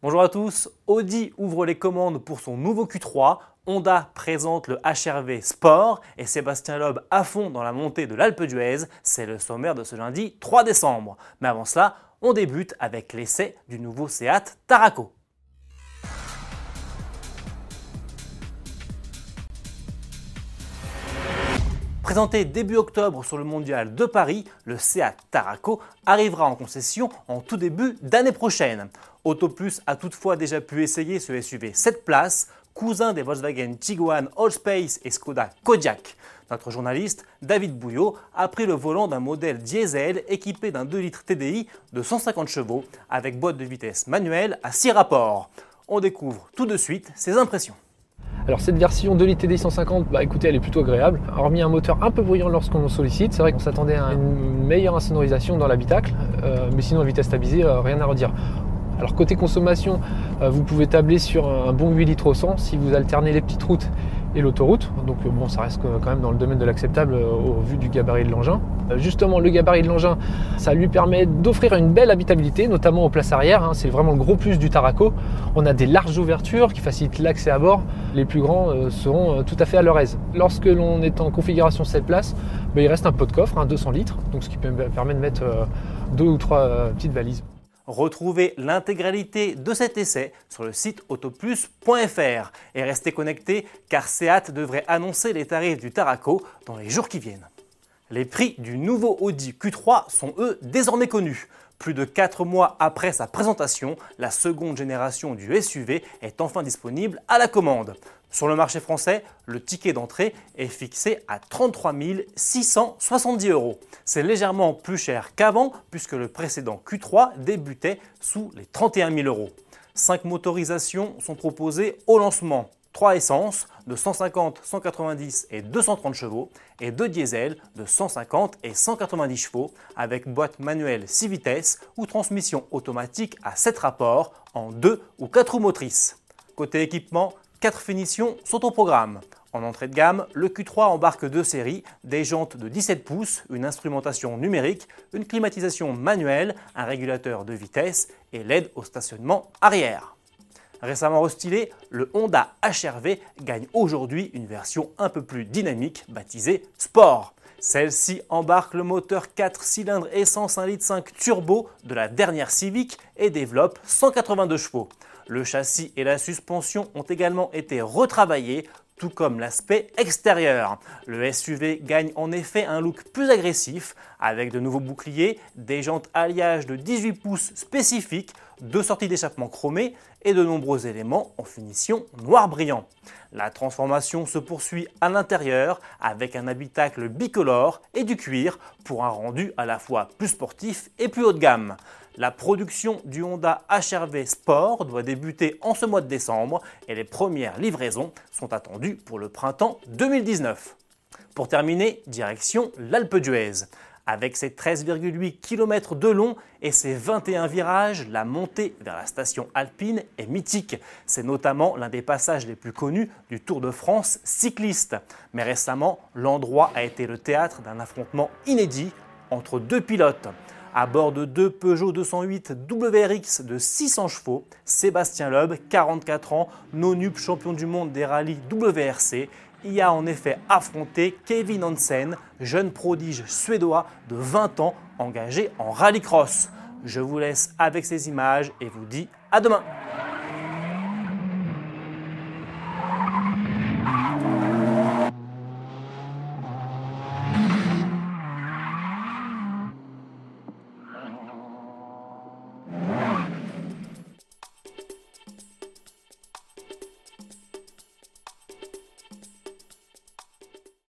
Bonjour à tous, Audi ouvre les commandes pour son nouveau Q3, Honda présente le HRV Sport et Sébastien Loeb à fond dans la montée de l'Alpe d'Huez, c'est le sommaire de ce lundi 3 décembre. Mais avant cela, on débute avec l'essai du nouveau Seat Tarraco. Présenté début octobre sur le mondial de Paris, le Seat Tarraco arrivera en concession en tout début d'année prochaine. Autoplus a toutefois déjà pu essayer ce SUV 7 places, cousin des Volkswagen Tiguan Allspace et Skoda Kodiaq. Notre journaliste, David Bouillot, a pris le volant d'un modèle diesel équipé d'un 2 litres TDI de 150 chevaux avec boîte de vitesse manuelle à 6 rapports. On découvre tout de suite ses impressions. Alors cette version 2 litres TDI 150, bah écoutez, elle est plutôt agréable. Hormis un moteur un peu bruyant lorsqu'on le sollicite, c'est vrai qu'on s'attendait à une meilleure insonorisation dans l'habitacle, euh, mais sinon la vitesse stabilisée, euh, rien à redire. Alors côté consommation, euh, vous pouvez tabler sur un bon 8 litres au 100 si vous alternez les petites routes et l'autoroute. Donc euh, bon, ça reste quand même dans le domaine de l'acceptable euh, au vu du gabarit de l'engin. Euh, justement, le gabarit de l'engin, ça lui permet d'offrir une belle habitabilité, notamment aux places arrière. Hein. C'est vraiment le gros plus du Taraco. On a des larges ouvertures qui facilitent l'accès à bord. Les plus grands seront tout à fait à leur aise. Lorsque l'on est en configuration 7 places, ben, il reste un pot de coffre, 200 litres, donc ce qui permet de mettre deux ou trois petites valises. Retrouvez l'intégralité de cet essai sur le site autoplus.fr et restez connectés car Seat devrait annoncer les tarifs du Taraco dans les jours qui viennent. Les prix du nouveau Audi Q3 sont eux désormais connus. Plus de 4 mois après sa présentation, la seconde génération du SUV est enfin disponible à la commande. Sur le marché français, le ticket d'entrée est fixé à 33 670 euros. C'est légèrement plus cher qu'avant puisque le précédent Q3 débutait sous les 31 000 euros. Cinq motorisations sont proposées au lancement. 3 essences de 150, 190 et 230 chevaux et 2 diesels de 150 et 190 chevaux avec boîte manuelle 6 vitesses ou transmission automatique à 7 rapports en 2 ou 4 roues motrices. Côté équipement, Quatre finitions sont au programme. En entrée de gamme, le Q3 embarque deux séries, des jantes de 17 pouces, une instrumentation numérique, une climatisation manuelle, un régulateur de vitesse et l'aide au stationnement arrière. Récemment restylé, le Honda HRV gagne aujourd'hui une version un peu plus dynamique baptisée Sport. Celle-ci embarque le moteur 4 cylindres essence 1.5 litre turbo de la dernière Civic et développe 182 chevaux. Le châssis et la suspension ont également été retravaillés, tout comme l'aspect extérieur. Le SUV gagne en effet un look plus agressif, avec de nouveaux boucliers, des jantes alliage de 18 pouces spécifiques, deux sorties d'échappement chromées et de nombreux éléments en finition noir brillant. La transformation se poursuit à l'intérieur avec un habitacle bicolore et du cuir pour un rendu à la fois plus sportif et plus haut de gamme. La production du Honda HRV Sport doit débuter en ce mois de décembre et les premières livraisons sont attendues pour le printemps 2019. Pour terminer, direction l'Alpe d'Huez. Avec ses 13,8 km de long et ses 21 virages, la montée vers la station alpine est mythique. C'est notamment l'un des passages les plus connus du Tour de France cycliste. Mais récemment, l'endroit a été le théâtre d'un affrontement inédit entre deux pilotes. À bord de deux Peugeot 208 WRX de 600 chevaux, Sébastien Loeb, 44 ans, non-up champion du monde des rallyes WRC, y a en effet affronté Kevin Hansen, jeune prodige suédois de 20 ans engagé en rallycross. Je vous laisse avec ces images et vous dis à demain